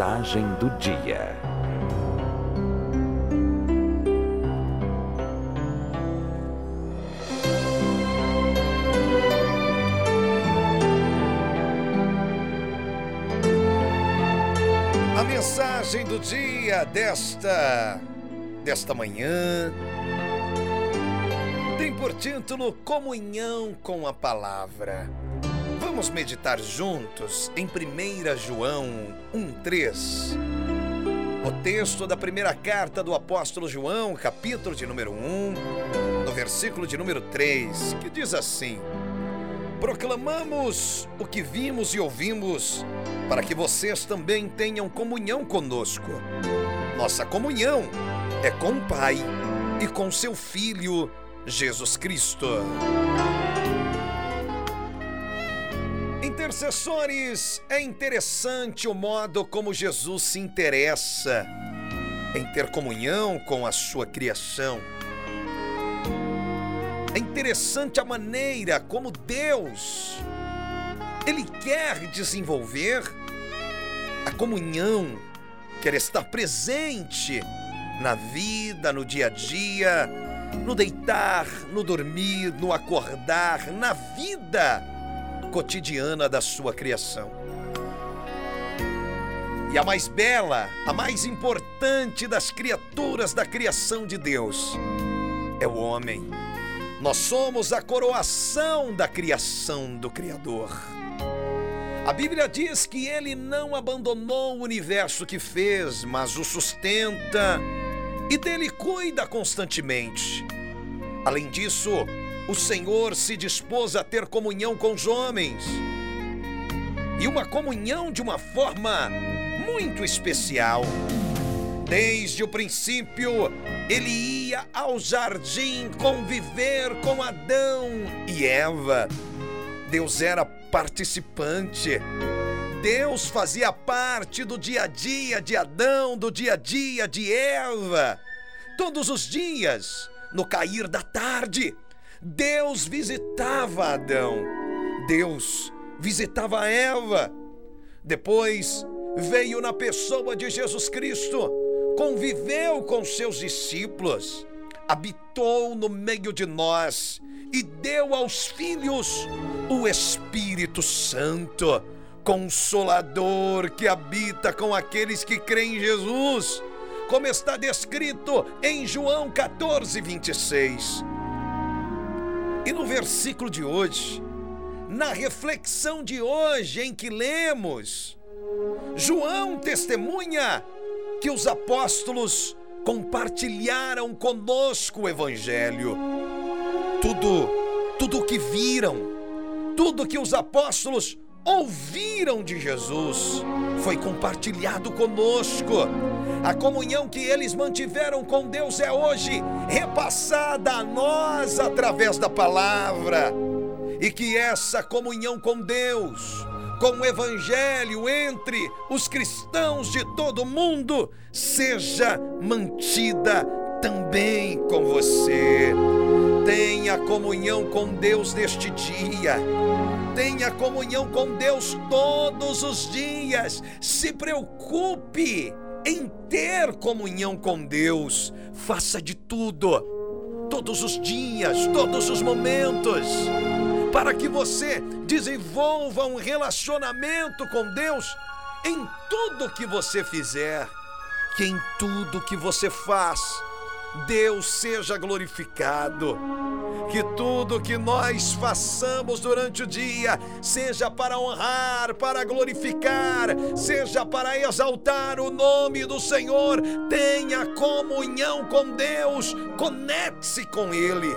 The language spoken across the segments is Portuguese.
Mensagem do dia. A mensagem do dia desta desta manhã tem por título Comunhão com a Palavra. Vamos meditar juntos em 1 João 1,3. O texto da primeira carta do apóstolo João, capítulo de número 1, no versículo de número 3, que diz assim: Proclamamos o que vimos e ouvimos, para que vocês também tenham comunhão conosco. Nossa comunhão é com o Pai e com seu Filho, Jesus Cristo. Intercessores, é interessante o modo como Jesus se interessa em ter comunhão com a sua criação. É interessante a maneira como Deus ele quer desenvolver a comunhão, quer estar presente na vida, no dia a dia, no deitar, no dormir, no acordar, na vida cotidiana da sua criação. E a mais bela, a mais importante das criaturas da criação de Deus é o homem. Nós somos a coroação da criação do Criador. A Bíblia diz que ele não abandonou o universo que fez, mas o sustenta e dele cuida constantemente. Além disso, o Senhor se dispôs a ter comunhão com os homens. E uma comunhão de uma forma muito especial. Desde o princípio, ele ia ao jardim conviver com Adão e Eva. Deus era participante. Deus fazia parte do dia a dia de Adão, do dia a dia de Eva. Todos os dias, no cair da tarde, Deus visitava Adão. Deus visitava Eva. Depois veio na pessoa de Jesus Cristo, conviveu com seus discípulos, habitou no meio de nós e deu aos filhos o Espírito Santo, consolador que habita com aqueles que creem em Jesus, como está descrito em João 14, 26. E no versículo de hoje, na reflexão de hoje em que lemos, João testemunha que os apóstolos compartilharam conosco o evangelho. Tudo, tudo o que viram, tudo que os apóstolos ouviram de Jesus foi compartilhado conosco. A comunhão que eles mantiveram com Deus é hoje repassada a nós através da palavra. E que essa comunhão com Deus, com o Evangelho entre os cristãos de todo o mundo, seja mantida também com você. Tenha comunhão com Deus neste dia. Tenha comunhão com Deus todos os dias. Se preocupe em ter comunhão com Deus. Faça de tudo, todos os dias, todos os momentos, para que você desenvolva um relacionamento com Deus em tudo que você fizer, que em tudo que você faz Deus seja glorificado. Que tudo que nós façamos durante o dia seja para honrar, para glorificar, seja para exaltar o nome do Senhor. Tenha comunhão com Deus, conecte-se com Ele,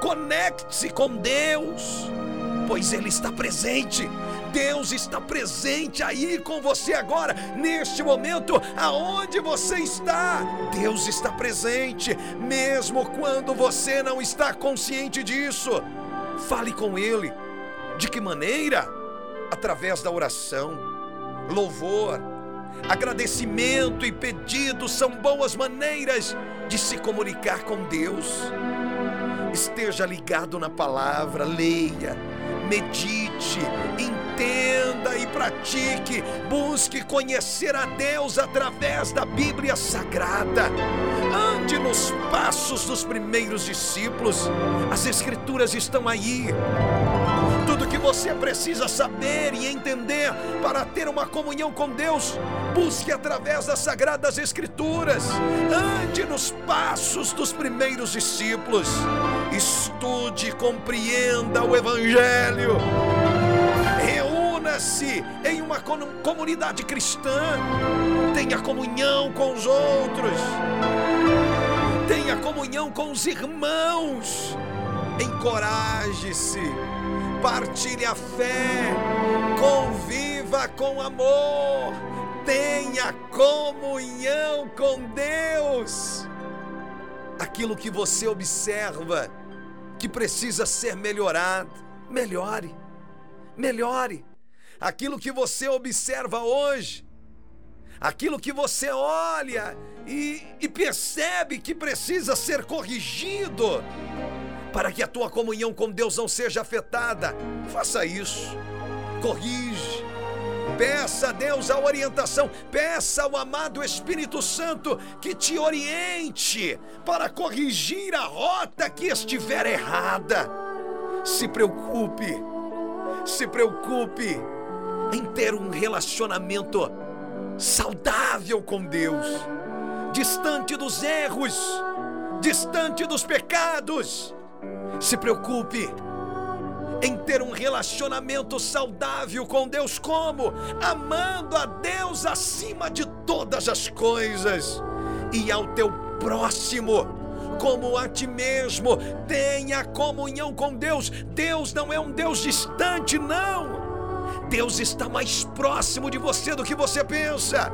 conecte-se com Deus, pois Ele está presente. Deus está presente aí com você agora, neste momento, aonde você está. Deus está presente, mesmo quando você não está consciente disso. Fale com Ele. De que maneira? Através da oração, louvor, agradecimento e pedido são boas maneiras de se comunicar com Deus. Esteja ligado na palavra, leia medite, pratique, busque conhecer a Deus através da Bíblia Sagrada. Ande nos passos dos primeiros discípulos, as Escrituras estão aí. Tudo que você precisa saber e entender para ter uma comunhão com Deus, busque através das Sagradas Escrituras. Ande nos passos dos primeiros discípulos. Estude, compreenda o Evangelho. Reúna-se em uma comunidade cristã. Tenha comunhão com os outros. Tenha comunhão com os irmãos. Encoraje-se partilhe a fé, conviva com amor, tenha comunhão com Deus. Aquilo que você observa que precisa ser melhorado, melhore, melhore. Aquilo que você observa hoje, aquilo que você olha e, e percebe que precisa ser corrigido, para que a tua comunhão com Deus não seja afetada. Faça isso. Corrige. Peça a Deus a orientação, peça ao amado Espírito Santo que te oriente para corrigir a rota que estiver errada. Se preocupe, se preocupe em ter um relacionamento saudável com Deus, distante dos erros, distante dos pecados se preocupe em ter um relacionamento saudável com Deus, como? Amando a Deus acima de todas as coisas e ao teu próximo como a ti mesmo. Tenha comunhão com Deus. Deus não é um Deus distante, não. Deus está mais próximo de você do que você pensa.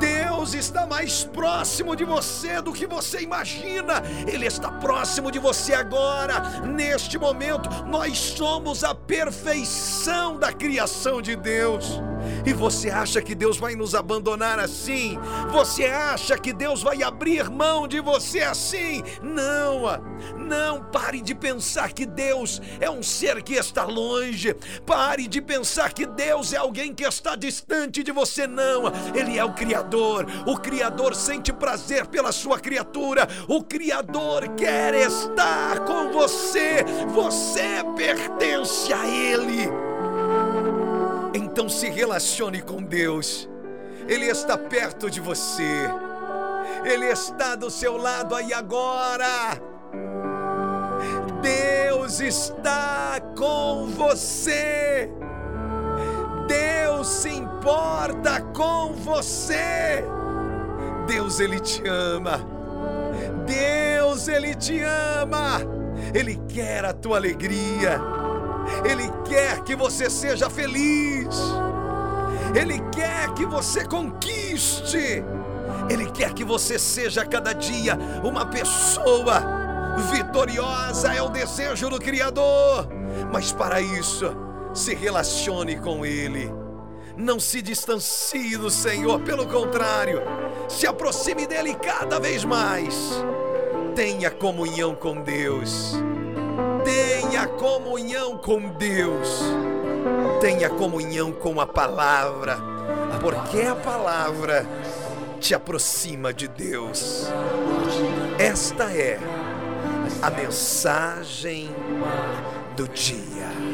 Deus está mais próximo de você do que você imagina. Ele está próximo de você agora, neste momento. Nós somos a perfeição da criação de Deus. E você acha que Deus vai nos abandonar assim? Você acha que Deus vai abrir mão de você assim? Não! Não pare de pensar que Deus é um ser que está longe. Pare de pensar que Deus é alguém que está distante de você. Não! Ele é o Criador. O Criador sente prazer pela sua criatura. O Criador quer estar com você. Você pertence a Ele. Então se relacione com Deus. Ele está perto de você. Ele está do seu lado aí agora. Deus está com você. Deus se importa com você. Deus, Ele te ama. Deus, Ele te ama. Ele quer a tua alegria. Ele quer que você seja feliz. Ele quer que você conquiste. Ele quer que você seja cada dia uma pessoa vitoriosa. É o desejo do Criador. Mas para isso, se relacione com Ele. Não se distancie do Senhor, pelo contrário, se aproxime dele cada vez mais. Tenha comunhão com Deus. Tenha comunhão com Deus. Tenha comunhão com a palavra, porque a palavra te aproxima de Deus. Esta é a mensagem do dia.